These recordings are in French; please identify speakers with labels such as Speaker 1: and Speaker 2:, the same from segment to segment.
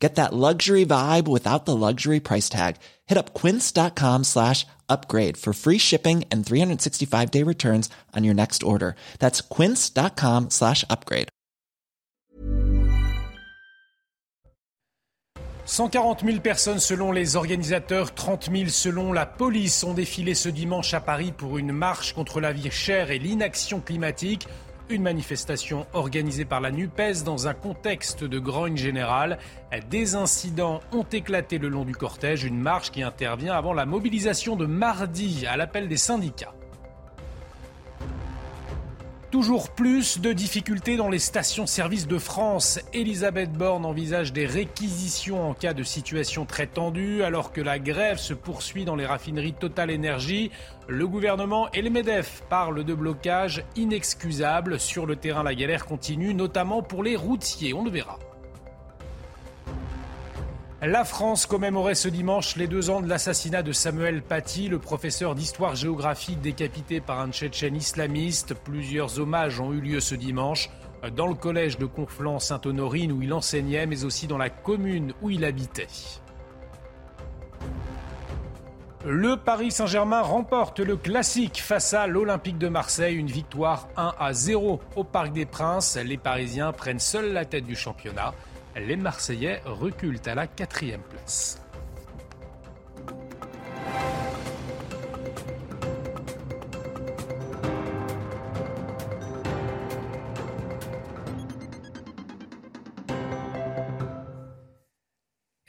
Speaker 1: Get that luxury vibe without the luxury price tag. Hit up quince.com slash upgrade for free shipping and 365 day returns on your next order. That's quince.com slash upgrade.
Speaker 2: 140 000 personnes selon les organisateurs, 30 000 selon la police ont défilé ce dimanche à Paris pour une marche contre la vie chère et l'inaction climatique. Une manifestation organisée par la NUPES dans un contexte de grogne générale. Des incidents ont éclaté le long du cortège, une marche qui intervient avant la mobilisation de mardi à l'appel des syndicats. Toujours plus de difficultés dans les stations-service de France. Elisabeth Borne envisage des réquisitions en cas de situation très tendue, alors que la grève se poursuit dans les raffineries Total Energy. Le gouvernement et les MEDEF parlent de blocage inexcusable. Sur le terrain, la galère continue, notamment pour les routiers. On le verra. La France commémorait ce dimanche les deux ans de l'assassinat de Samuel Paty, le professeur d'histoire-géographie décapité par un Tchétchène islamiste. Plusieurs hommages ont eu lieu ce dimanche dans le collège de Conflans-Sainte-Honorine où il enseignait, mais aussi dans la commune où il habitait. Le Paris Saint-Germain remporte le classique face à l'Olympique de Marseille, une victoire 1 à 0 au Parc des Princes. Les Parisiens prennent seuls la tête du championnat les Marseillais reculent à la quatrième place.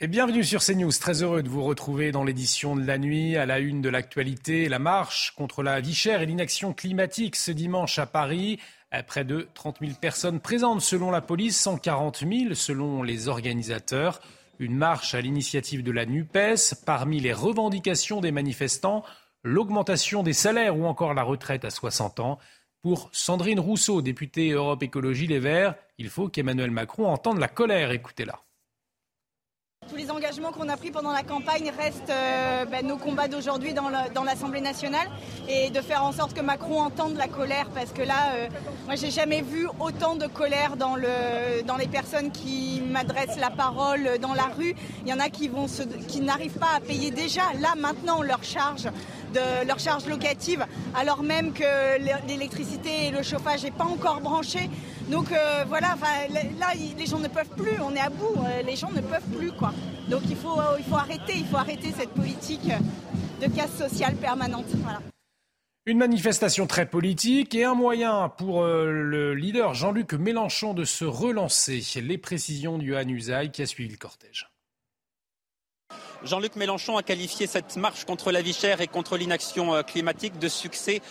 Speaker 2: Et bienvenue sur CNews. Très heureux de vous retrouver dans l'édition de la nuit à la une de l'actualité. La marche contre la vie chère et l'inaction climatique ce dimanche à Paris. Près de 30 000 personnes présentes selon la police, 140 000 selon les organisateurs. Une marche à l'initiative de la NUPES. Parmi les revendications des manifestants, l'augmentation des salaires ou encore la retraite à 60 ans. Pour Sandrine Rousseau, députée Europe Écologie Les Verts, il faut qu'Emmanuel Macron entende la colère. Écoutez-la.
Speaker 3: Tous les engagements qu'on a pris pendant la campagne restent euh, ben, nos combats d'aujourd'hui dans l'Assemblée nationale et de faire en sorte que Macron entende la colère parce que là, euh, moi j'ai jamais vu autant de colère dans, le, dans les personnes qui m'adressent la parole dans la rue. Il y en a qui, n'arrivent pas à payer déjà là maintenant leur charge de leur charge locative, alors même que l'électricité et le chauffage n'est pas encore branché. Donc euh, voilà, là les gens ne peuvent plus, on est à bout, euh, les gens ne peuvent plus quoi. Donc il faut, euh, il faut arrêter, il faut arrêter cette politique de casse sociale permanente.
Speaker 2: Une manifestation très politique et un moyen pour le leader Jean-Luc Mélenchon de se relancer. Les précisions du Han Usaï qui a suivi le cortège.
Speaker 4: Jean-Luc Mélenchon a qualifié cette marche contre la vie chère et contre l'inaction climatique de succès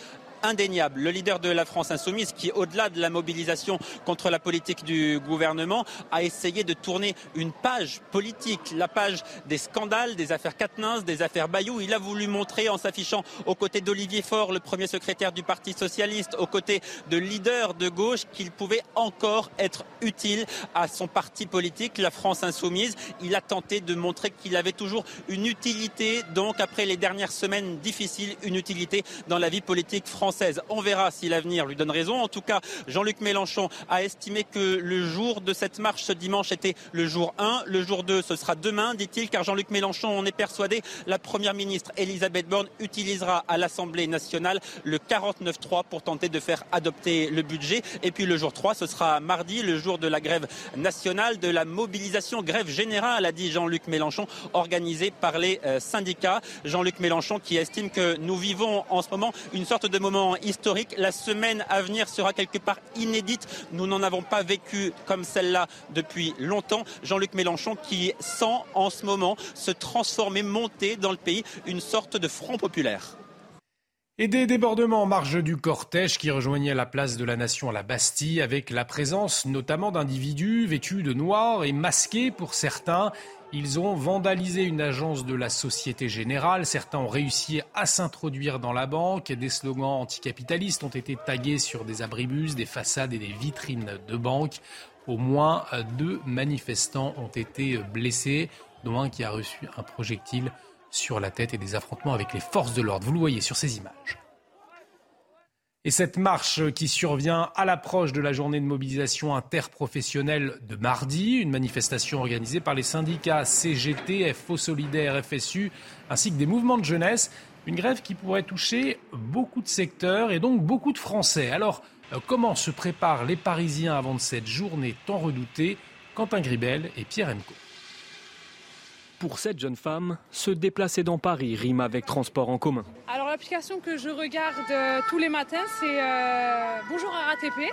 Speaker 4: indéniable. Le leader de la France insoumise, qui au-delà de la mobilisation contre la politique du gouvernement, a essayé de tourner une page politique, la page des scandales, des affaires Katnins, des affaires Bayou. Il a voulu montrer en s'affichant aux côtés d'Olivier Faure, le premier secrétaire du Parti socialiste, aux côtés de leaders de gauche, qu'il pouvait encore être utile à son parti politique, la France insoumise. Il a tenté de montrer qu'il avait toujours une utilité, donc après les dernières semaines difficiles, une utilité dans la vie politique française on verra si l'avenir lui donne raison. En tout cas, Jean-Luc Mélenchon a estimé que le jour de cette marche ce dimanche était le jour 1. Le jour 2, ce sera demain, dit-il, car Jean-Luc Mélenchon, on est persuadé, la première ministre Elisabeth Borne utilisera à l'Assemblée nationale le 49-3 pour tenter de faire adopter le budget. Et puis le jour 3, ce sera mardi, le jour de la grève nationale, de la mobilisation, grève générale, a dit Jean-Luc Mélenchon, organisée par les euh, syndicats. Jean-Luc Mélenchon qui estime que nous vivons en ce moment une sorte de moment historique. La semaine à venir sera quelque part inédite. Nous n'en avons pas vécu comme celle-là depuis longtemps. Jean-Luc Mélenchon qui sent en ce moment se transformer, monter dans le pays une sorte de front populaire.
Speaker 2: Et des débordements en marge du cortège qui rejoignait la place de la Nation à la Bastille avec la présence notamment d'individus vêtus de noir et masqués pour certains. Ils ont vandalisé une agence de la Société Générale. Certains ont réussi à s'introduire dans la banque. Des slogans anticapitalistes ont été tagués sur des abribus, des façades et des vitrines de banques. Au moins deux manifestants ont été blessés, dont un qui a reçu un projectile sur la tête et des affrontements avec les forces de l'ordre. Vous le voyez sur ces images. Et cette marche qui survient à l'approche de la journée de mobilisation interprofessionnelle de mardi, une manifestation organisée par les syndicats CGT, FO Solidaire, FSU, ainsi que des mouvements de jeunesse, une grève qui pourrait toucher beaucoup de secteurs et donc beaucoup de Français. Alors, euh, comment se préparent les Parisiens avant de cette journée tant redoutée? Quentin Gribel et Pierre Emco.
Speaker 5: Pour cette jeune femme, se déplacer dans Paris rime avec transport en commun.
Speaker 6: Alors l'application que je regarde euh, tous les matins, c'est euh, Bonjour RATP.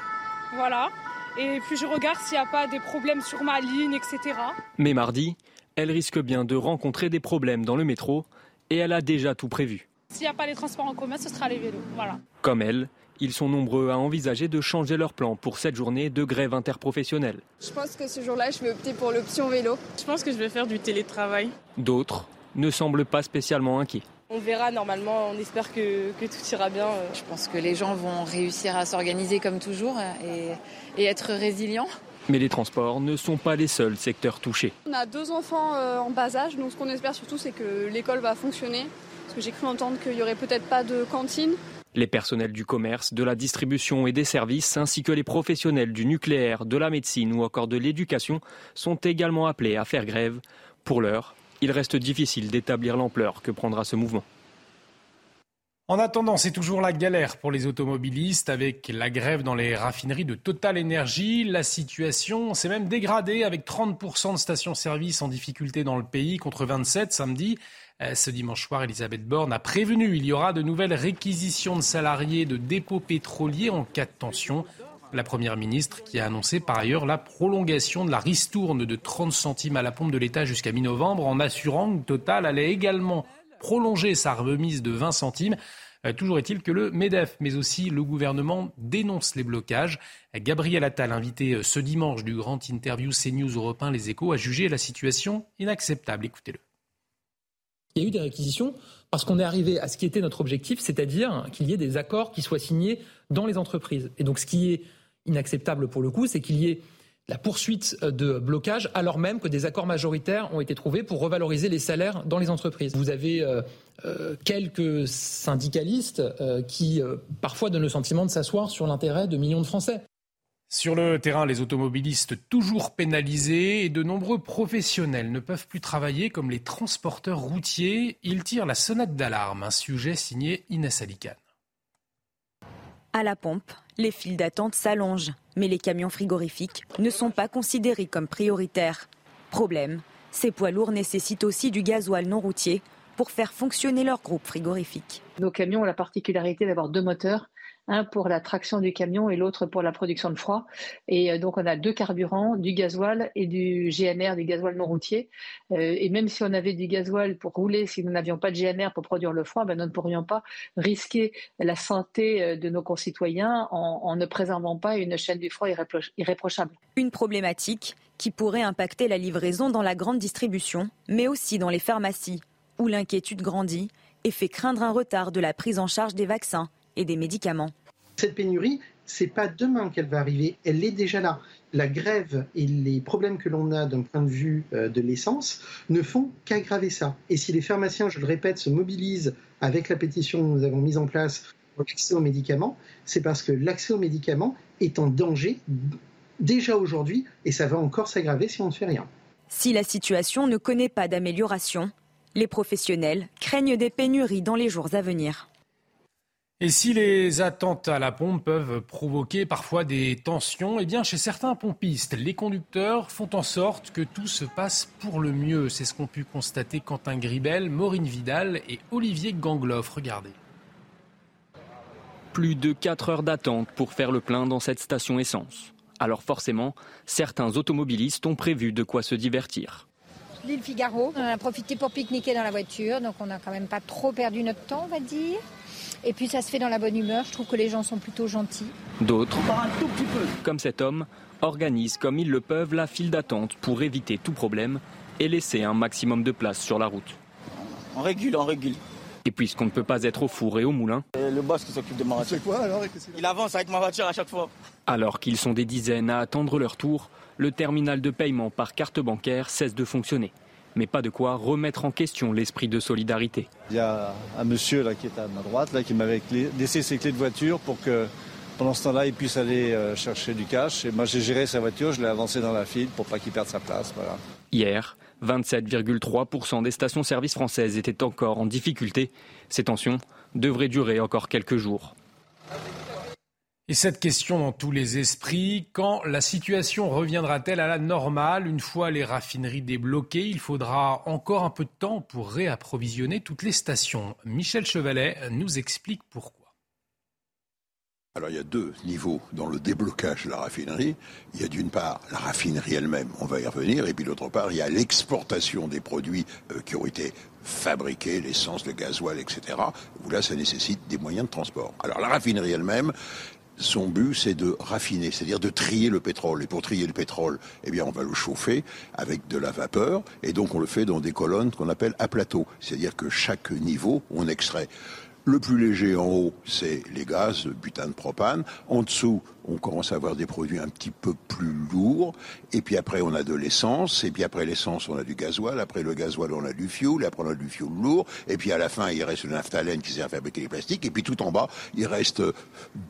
Speaker 6: Voilà. Et puis je regarde s'il n'y a pas des problèmes sur ma ligne, etc.
Speaker 5: Mais mardi, elle risque bien de rencontrer des problèmes dans le métro et elle a déjà tout prévu.
Speaker 6: S'il n'y a pas les transports en commun, ce sera les vélos. Voilà.
Speaker 5: Comme elle, ils sont nombreux à envisager de changer leur plan pour cette journée de grève interprofessionnelle.
Speaker 7: Je pense que ce jour-là, je vais opter pour l'option vélo.
Speaker 8: Je pense que je vais faire du télétravail.
Speaker 5: D'autres ne semblent pas spécialement inquiets.
Speaker 7: On verra normalement, on espère que, que, tout ira bien.
Speaker 9: Je pense que les gens vont réussir à s'organiser comme toujours et, et, être résilients.
Speaker 5: Mais les transports ne sont pas les seuls secteurs touchés.
Speaker 7: On a deux enfants euh, en bas âge, donc ce qu'on espère surtout c'est que l'école va fonctionner. Parce que j'ai cru entendre qu'il n'y aurait peut-être pas de cantine.
Speaker 5: Les personnels du commerce, de la distribution et des services, ainsi que les professionnels du nucléaire, de la médecine ou encore de l'éducation, sont également appelés à faire grève. Pour l'heure, il reste difficile d'établir l'ampleur que prendra ce mouvement.
Speaker 2: En attendant, c'est toujours la galère pour les automobilistes avec la grève dans les raffineries de Total Energy. La situation s'est même dégradée avec 30% de stations-service en difficulté dans le pays contre 27 samedi. Euh, ce dimanche soir, Elisabeth Borne a prévenu il y aura de nouvelles réquisitions de salariés de dépôts pétroliers en cas de tension. La Première ministre qui a annoncé par ailleurs la prolongation de la ristourne de 30 centimes à la pompe de l'État jusqu'à mi-novembre en assurant que Total allait également prolonger sa remise de 20 centimes. Euh, toujours est-il que le MEDEF, mais aussi le gouvernement, dénoncent les blocages. Gabriel Attal, invité euh, ce dimanche du grand interview CNews Europe 1 Les Échos, a jugé la situation inacceptable. Écoutez-le.
Speaker 10: Il y a eu des réquisitions parce qu'on est arrivé à ce qui était notre objectif, c'est-à-dire qu'il y ait des accords qui soient signés dans les entreprises. Et donc ce qui est inacceptable pour le coup, c'est qu'il y ait la poursuite de blocage alors même que des accords majoritaires ont été trouvés pour revaloriser les salaires dans les entreprises. Vous avez euh, euh, quelques syndicalistes euh, qui parfois donnent le sentiment de s'asseoir sur l'intérêt de millions de Français.
Speaker 2: Sur le terrain, les automobilistes toujours pénalisés et de nombreux professionnels ne peuvent plus travailler comme les transporteurs routiers. Ils tirent la sonnette d'alarme, un sujet signé Inès Alicane.
Speaker 11: À la pompe, les files d'attente s'allongent, mais les camions frigorifiques ne sont pas considérés comme prioritaires. Problème, ces poids lourds nécessitent aussi du gasoil non routier pour faire fonctionner leur groupe frigorifique.
Speaker 12: Nos camions ont la particularité d'avoir deux moteurs un pour la traction du camion et l'autre pour la production de froid. Et euh, donc on a deux carburants, du gasoil et du GNR, du gasoil non routier. Euh, et même si on avait du gasoil pour rouler, si nous n'avions pas de GNR pour produire le froid, ben nous ne pourrions pas risquer la santé euh, de nos concitoyens en, en ne préservant pas une chaîne du froid irréprochable.
Speaker 11: Une problématique qui pourrait impacter la livraison dans la grande distribution, mais aussi dans les pharmacies, où l'inquiétude grandit et fait craindre un retard de la prise en charge des vaccins et des médicaments.
Speaker 13: Cette pénurie, c'est pas demain qu'elle va arriver, elle est déjà là. La grève et les problèmes que l'on a d'un point de vue euh, de l'essence ne font qu'aggraver ça. Et si les pharmaciens, je le répète, se mobilisent avec la pétition que nous avons mise en place pour l'accès aux médicaments, c'est parce que l'accès aux médicaments est en danger déjà aujourd'hui et ça va encore s'aggraver si on ne fait rien.
Speaker 11: Si la situation ne connaît pas d'amélioration, les professionnels craignent des pénuries dans les jours à venir.
Speaker 2: Et si les attentes à la pompe peuvent provoquer parfois des tensions, eh bien chez certains pompistes, les conducteurs font en sorte que tout se passe pour le mieux. C'est ce qu'ont pu constater Quentin Gribel, Maureen Vidal et Olivier Gangloff. Regardez.
Speaker 5: Plus de 4 heures d'attente pour faire le plein dans cette station essence. Alors forcément, certains automobilistes ont prévu de quoi se divertir.
Speaker 14: L'île Figaro, on a profité pour pique-niquer dans la voiture, donc on n'a quand même pas trop perdu notre temps, on va dire. Et puis ça se fait dans la bonne humeur. Je trouve que les gens sont plutôt gentils.
Speaker 5: D'autres, comme cet homme, organisent comme ils le peuvent la file d'attente pour éviter tout problème et laisser un maximum de place sur la route.
Speaker 15: On régule, on régule.
Speaker 5: Et puisqu'on ne peut pas être au four et au moulin.
Speaker 15: le boss qui s'occupe de ma voiture.
Speaker 16: C'est quoi alors
Speaker 15: Il avance avec ma voiture à chaque fois.
Speaker 5: Alors qu'ils sont des dizaines à attendre leur tour, le terminal de paiement par carte bancaire cesse de fonctionner. Mais pas de quoi remettre en question l'esprit de solidarité.
Speaker 16: Il y a un monsieur là, qui est à ma droite là, qui m'avait laissé ses clés de voiture pour que pendant ce temps-là, il puisse aller euh, chercher du cash. Et moi, j'ai géré sa voiture, je l'ai avancé dans la file pour pas qu'il perde sa place. Voilà.
Speaker 5: Hier, 27,3% des stations-service françaises étaient encore en difficulté. Ces tensions devraient durer encore quelques jours.
Speaker 2: Et cette question dans tous les esprits, quand la situation reviendra-t-elle à la normale? Une fois les raffineries débloquées, il faudra encore un peu de temps pour réapprovisionner toutes les stations. Michel Chevalet nous explique pourquoi.
Speaker 17: Alors il y a deux niveaux dans le déblocage de la raffinerie. Il y a d'une part la raffinerie elle-même, on va y revenir, et puis d'autre part il y a l'exportation des produits euh, qui ont été fabriqués, l'essence, le gasoil, etc. Où là ça nécessite des moyens de transport. Alors la raffinerie elle-même, son but, c'est de raffiner, c'est-à-dire de trier le pétrole. Et pour trier le pétrole, eh bien, on va le chauffer avec de la vapeur, et donc on le fait dans des colonnes qu'on appelle à plateau. C'est-à-dire que chaque niveau, on extrait le plus léger en haut, c'est les gaz, butane, propane. En dessous, on commence à avoir des produits un petit peu plus lourds. Et puis après, on a de l'essence. Et puis après l'essence, on a du gasoil. Après le gasoil, on a du fioul. Après, on a du fioul lourd. Et puis à la fin, il reste le naphtalène qui sert à fabriquer les plastiques. Et puis tout en bas, il reste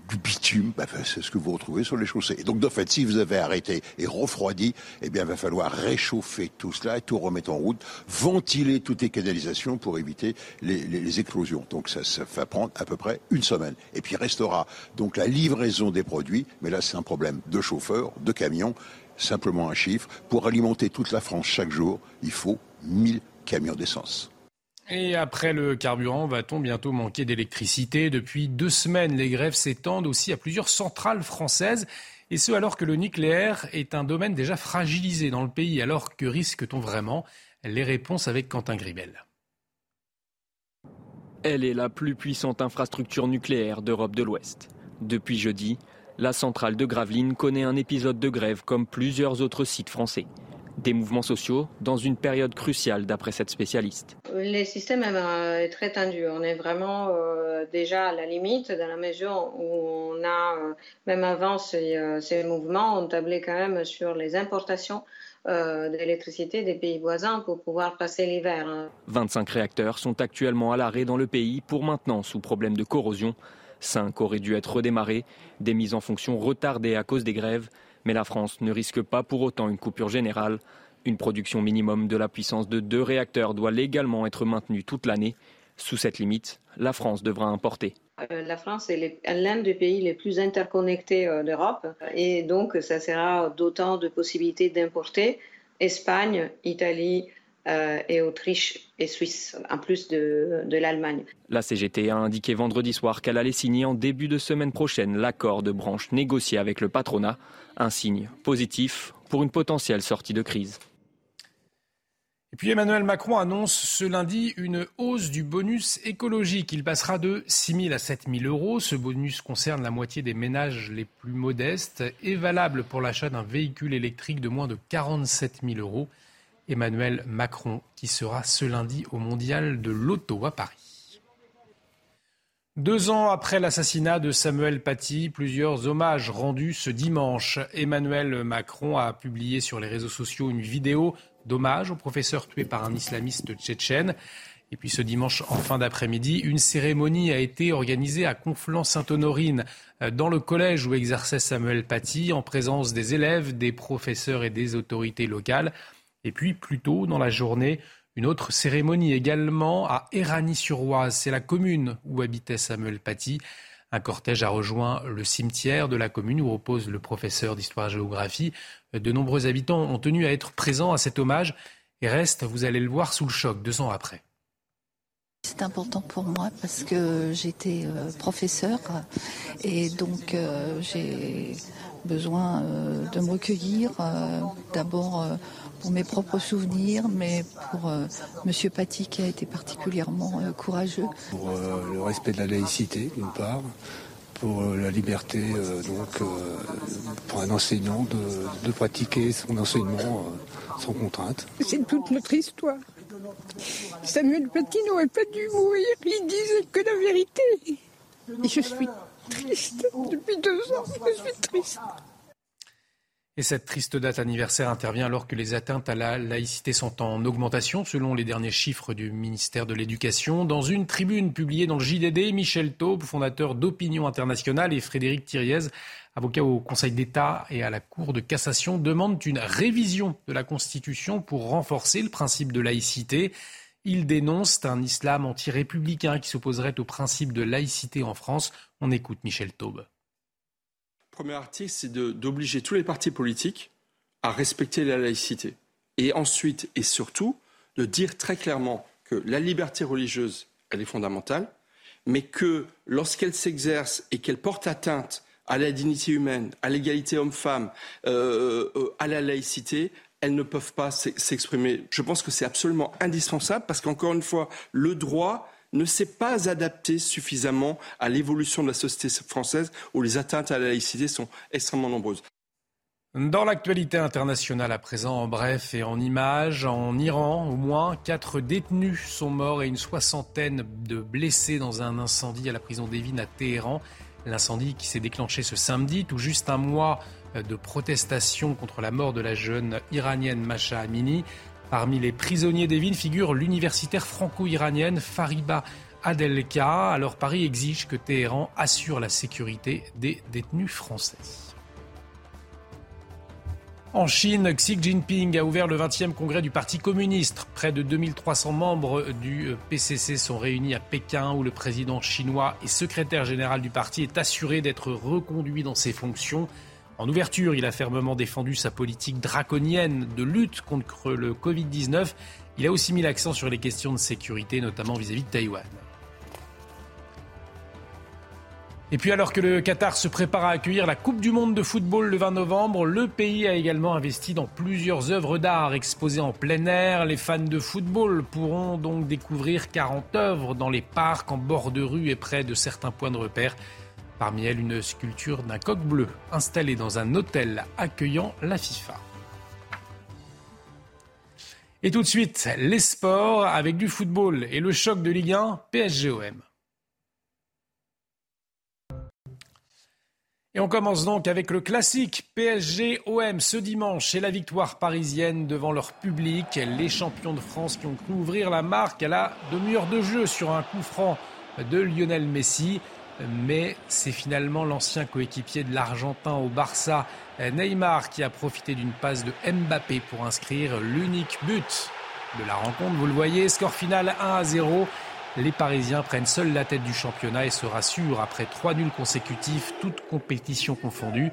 Speaker 17: du bitume. Bah, c'est ce que vous retrouvez sur les chaussées. Et donc, de fait, si vous avez arrêté et refroidi, eh bien, il va falloir réchauffer tout cela et tout remettre en route, ventiler toutes les canalisations pour éviter les, les, explosions. Donc, ça, ça va prendre à peu près une semaine. Et puis restera donc la livraison des produits mais là c'est un problème de chauffeurs, de camions, simplement un chiffre. Pour alimenter toute la France chaque jour, il faut 1000 camions d'essence.
Speaker 2: Et après le carburant, va-t-on bientôt manquer d'électricité? Depuis deux semaines, les grèves s'étendent aussi à plusieurs centrales françaises. Et ce, alors que le nucléaire est un domaine déjà fragilisé dans le pays. Alors que risque-t-on vraiment? Les réponses avec Quentin Gribel.
Speaker 5: Elle est la plus puissante infrastructure nucléaire d'Europe de l'Ouest. Depuis jeudi, la centrale de Gravelines connaît un épisode de grève comme plusieurs autres sites français. Des mouvements sociaux dans une période cruciale d'après cette spécialiste.
Speaker 18: Le système est très tendu. On est vraiment euh, déjà à la limite dans la mesure où on a, euh, même avant ces, euh, ces, mouvements, on tablait quand même sur les importations d'électricité des pays voisins pour pouvoir passer l'hiver.
Speaker 5: 25 réacteurs sont actuellement à l'arrêt dans le pays pour maintenant sous problème de corrosion. Cinq auraient dû être redémarrés, des mises en fonction retardées à cause des grèves, mais la France ne risque pas pour autant une coupure générale. Une production minimum de la puissance de deux réacteurs doit légalement être maintenue toute l'année. Sous cette limite, la France devra importer.
Speaker 18: Euh, la France est l'un des pays les plus interconnectés euh, d'Europe et donc ça sera d'autant de possibilités d'importer. Espagne, Italie, euh, et Autriche et Suisse, en plus de, de l'Allemagne.
Speaker 5: La CGT a indiqué vendredi soir qu'elle allait signer en début de semaine prochaine l'accord de branche négocié avec le patronat, un signe positif pour une potentielle sortie de crise.
Speaker 2: Et puis Emmanuel Macron annonce ce lundi une hausse du bonus écologique. Il passera de 6 000 à 7 000 euros. Ce bonus concerne la moitié des ménages les plus modestes et valable pour l'achat d'un véhicule électrique de moins de 47 000 euros. Emmanuel Macron, qui sera ce lundi au Mondial de l'Auto à Paris. Deux ans après l'assassinat de Samuel Paty, plusieurs hommages rendus ce dimanche. Emmanuel Macron a publié sur les réseaux sociaux une vidéo d'hommage au professeur tué par un islamiste tchétchène. Et puis ce dimanche, en fin d'après-midi, une cérémonie a été organisée à Conflans-Sainte-Honorine, dans le collège où exerçait Samuel Paty, en présence des élèves, des professeurs et des autorités locales. Et puis, plus tôt dans la journée, une autre cérémonie également à Éragny-sur-Oise. C'est la commune où habitait Samuel Paty. Un cortège a rejoint le cimetière de la commune où repose le professeur d'histoire-géographie. De nombreux habitants ont tenu à être présents à cet hommage et restent, vous allez le voir, sous le choc deux ans après.
Speaker 19: C'est important pour moi parce que j'étais euh, professeur et donc euh, j'ai besoin euh, de me recueillir d'abord pour mes propres souvenirs, mais pour Monsieur Paty qui a été particulièrement courageux.
Speaker 20: Pour le respect de la laïcité, d'une part, pour la liberté donc pour un enseignant de, de pratiquer son enseignement sans contrainte.
Speaker 21: C'est toute notre histoire. Samuel Paty n'aurait pas dû mourir. Il disait que la vérité. Et je suis triste. Depuis deux ans, je suis triste.
Speaker 2: Et cette triste date anniversaire intervient alors que les atteintes à la laïcité sont en augmentation, selon les derniers chiffres du ministère de l'Éducation. Dans une tribune publiée dans le JDD, Michel Taube, fondateur d'Opinion Internationale, et Frédéric Thiriez, avocat au Conseil d'État et à la Cour de cassation, demandent une révision de la Constitution pour renforcer le principe de laïcité. Ils dénoncent un islam anti-républicain qui s'opposerait au principe de laïcité en France. On écoute Michel Taube
Speaker 22: premier article, c'est d'obliger tous les partis politiques à respecter la laïcité. Et ensuite, et surtout, de dire très clairement que la liberté religieuse, elle est fondamentale, mais que lorsqu'elle s'exerce et qu'elle porte atteinte à la dignité humaine, à l'égalité homme-femme, euh, euh, à la laïcité, elles ne peuvent pas s'exprimer. Je pense que c'est absolument indispensable parce qu'encore une fois, le droit, ne s'est pas adapté suffisamment à l'évolution de la société française où les atteintes à la laïcité sont extrêmement nombreuses.
Speaker 2: Dans l'actualité internationale à présent, en bref et en images, en Iran, au moins quatre détenus sont morts et une soixantaine de blessés dans un incendie à la prison d'Evin à Téhéran. L'incendie qui s'est déclenché ce samedi, tout juste un mois de protestation contre la mort de la jeune iranienne Masha Amini. Parmi les prisonniers des villes figure l'universitaire franco-iranienne Fariba Adelka. Alors Paris exige que Téhéran assure la sécurité des détenus français. En Chine, Xi Jinping a ouvert le 20e congrès du Parti communiste. Près de 2300 membres du PCC sont réunis à Pékin où le président chinois et secrétaire général du parti est assuré d'être reconduit dans ses fonctions. En ouverture, il a fermement défendu sa politique draconienne de lutte contre le Covid-19. Il a aussi mis l'accent sur les questions de sécurité, notamment vis-à-vis de Taïwan. Et puis alors que le Qatar se prépare à accueillir la Coupe du Monde de football le 20 novembre, le pays a également investi dans plusieurs œuvres d'art exposées en plein air. Les fans de football pourront donc découvrir 40 œuvres dans les parcs, en bord de rue et près de certains points de repère. Parmi elles, une sculpture d'un coq bleu installé dans un hôtel accueillant la FIFA. Et tout de suite, les sports avec du football et le choc de Ligue 1 PSG-OM. Et on commence donc avec le classique PSG-OM ce dimanche et la victoire parisienne devant leur public. Les champions de France qui ont cru ouvrir la marque à la demi-heure de jeu sur un coup franc de Lionel Messi mais c'est finalement l'ancien coéquipier de l'Argentin au Barça, Neymar, qui a profité d'une passe de Mbappé pour inscrire l'unique but de la rencontre. Vous le voyez, score final 1 à 0. Les Parisiens prennent seuls la tête du championnat et se rassurent après trois nuls consécutifs, toutes compétitions confondues.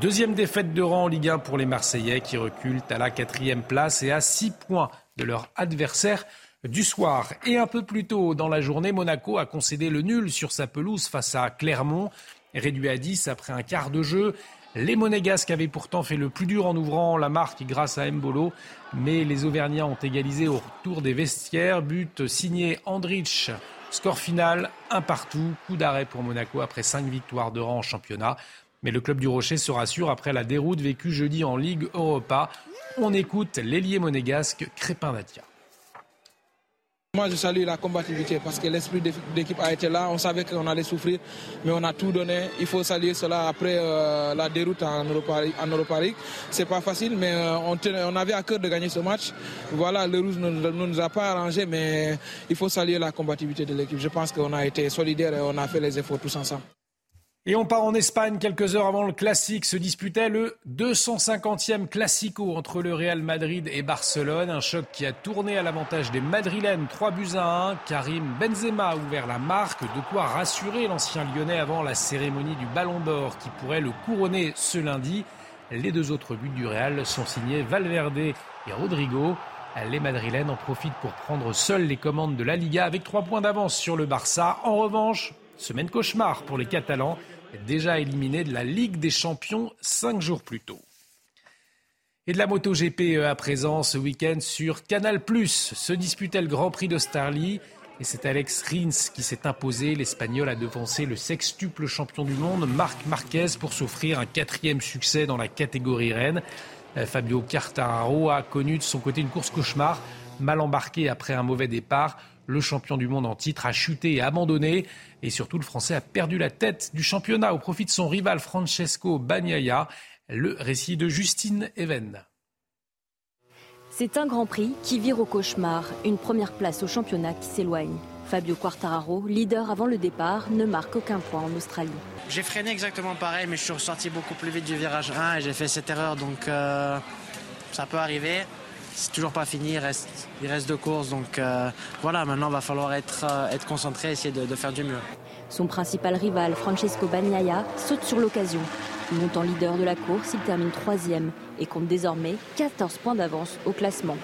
Speaker 2: Deuxième défaite de rang en Ligue 1 pour les Marseillais qui reculent à la quatrième place et à six points de leur adversaire du soir. Et un peu plus tôt dans la journée, Monaco a concédé le nul sur sa pelouse face à Clermont, réduit à 10 après un quart de jeu. Les Monégasques avaient pourtant fait le plus dur en ouvrant la marque grâce à Mbolo, mais les Auvergnats ont égalisé au retour des vestiaires. But signé Andrich. Score final, un partout. Coup d'arrêt pour Monaco après cinq victoires de rang en championnat. Mais le club du Rocher se rassure après la déroute vécue jeudi en Ligue Europa. On écoute l'ailier monégasque Crépin Datia.
Speaker 23: Moi, je salue la combativité parce que l'esprit d'équipe a été là. On savait qu'on allait souffrir, mais on a tout donné. Il faut saluer cela après euh, la déroute en Europa, en League. C'est pas facile, mais euh, on, avait à cœur de gagner ce match. Voilà, le rouge ne nous, a pas arrangé, mais il faut saluer la combativité de l'équipe. Je pense qu'on a été solidaires et on a fait les efforts tous ensemble.
Speaker 2: Et on part en Espagne quelques heures avant le classique. Se disputait le 250e classico entre le Real Madrid et Barcelone. Un choc qui a tourné à l'avantage des Madrilènes. 3 buts à 1. Karim Benzema a ouvert la marque. De quoi rassurer l'ancien lyonnais avant la cérémonie du Ballon d'Or qui pourrait le couronner ce lundi. Les deux autres buts du Real sont signés Valverde et Rodrigo.
Speaker 11: Les Madrilènes en profitent pour prendre seuls les commandes de la Liga avec trois points d'avance sur le Barça. En revanche, semaine cauchemar pour les Catalans, déjà éliminés de la Ligue des Champions cinq jours plus tôt. Et de la MotoGP à présent ce week-end sur Canal+. Se disputait le Grand Prix d'Australie. Et c'est Alex Rins qui s'est imposé. L'Espagnol a devancé le sextuple champion du monde, Marc Marquez, pour s'offrir un quatrième succès dans la catégorie reine. Euh, Fabio Quartararo a connu de son côté une course cauchemar, mal embarqué après un mauvais départ. Le champion du monde en titre a chuté et abandonné. Et surtout, le Français a perdu la tête du championnat au profit de son rival Francesco Bagnaia. Le récit de Justine Even.
Speaker 24: C'est un Grand Prix qui vire au cauchemar, une première place au championnat qui s'éloigne. Fabio Quartararo, leader avant le départ, ne marque aucun point en Australie.
Speaker 25: J'ai freiné exactement pareil, mais je suis ressorti beaucoup plus vite du virage 1 et j'ai fait cette erreur, donc euh, ça peut arriver. C'est toujours pas fini, il reste, il reste deux courses, donc euh, voilà, maintenant il va falloir être, euh, être concentré, essayer de, de faire du mieux.
Speaker 24: Son principal rival, Francesco Bagnaia, saute sur l'occasion. Montant leader de la course, il termine troisième et compte désormais 14 points d'avance au classement.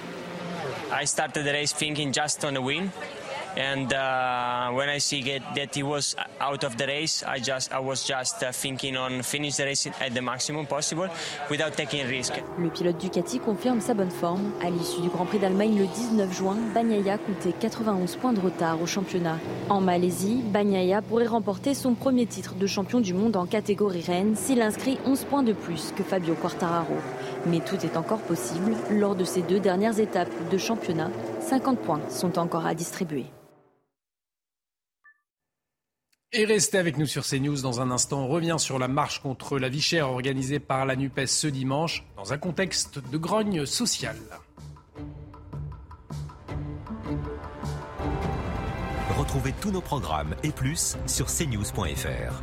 Speaker 26: I started the race thinking just on a win. And uh, when I see get, that he was out of the race, I just I was just uh, thinking on the race at the maximum possible without taking risk.
Speaker 24: Le pilote Ducati confirme sa bonne forme. À l'issue du Grand Prix d'Allemagne le 19 juin, Bagnaia comptait 91 points de retard au championnat. En Malaisie, Bagnaia pourrait remporter son premier titre de champion du monde en catégorie reine s'il inscrit 11 points de plus que Fabio Quartararo. Mais tout est encore possible lors de ces deux dernières étapes de championnat. 50 points sont encore à distribuer.
Speaker 11: Et restez avec nous sur CNews dans un instant. On revient sur la marche contre la vie chère organisée par la NUPES ce dimanche dans un contexte de grogne sociale.
Speaker 27: Retrouvez tous nos programmes et plus sur cnews.fr.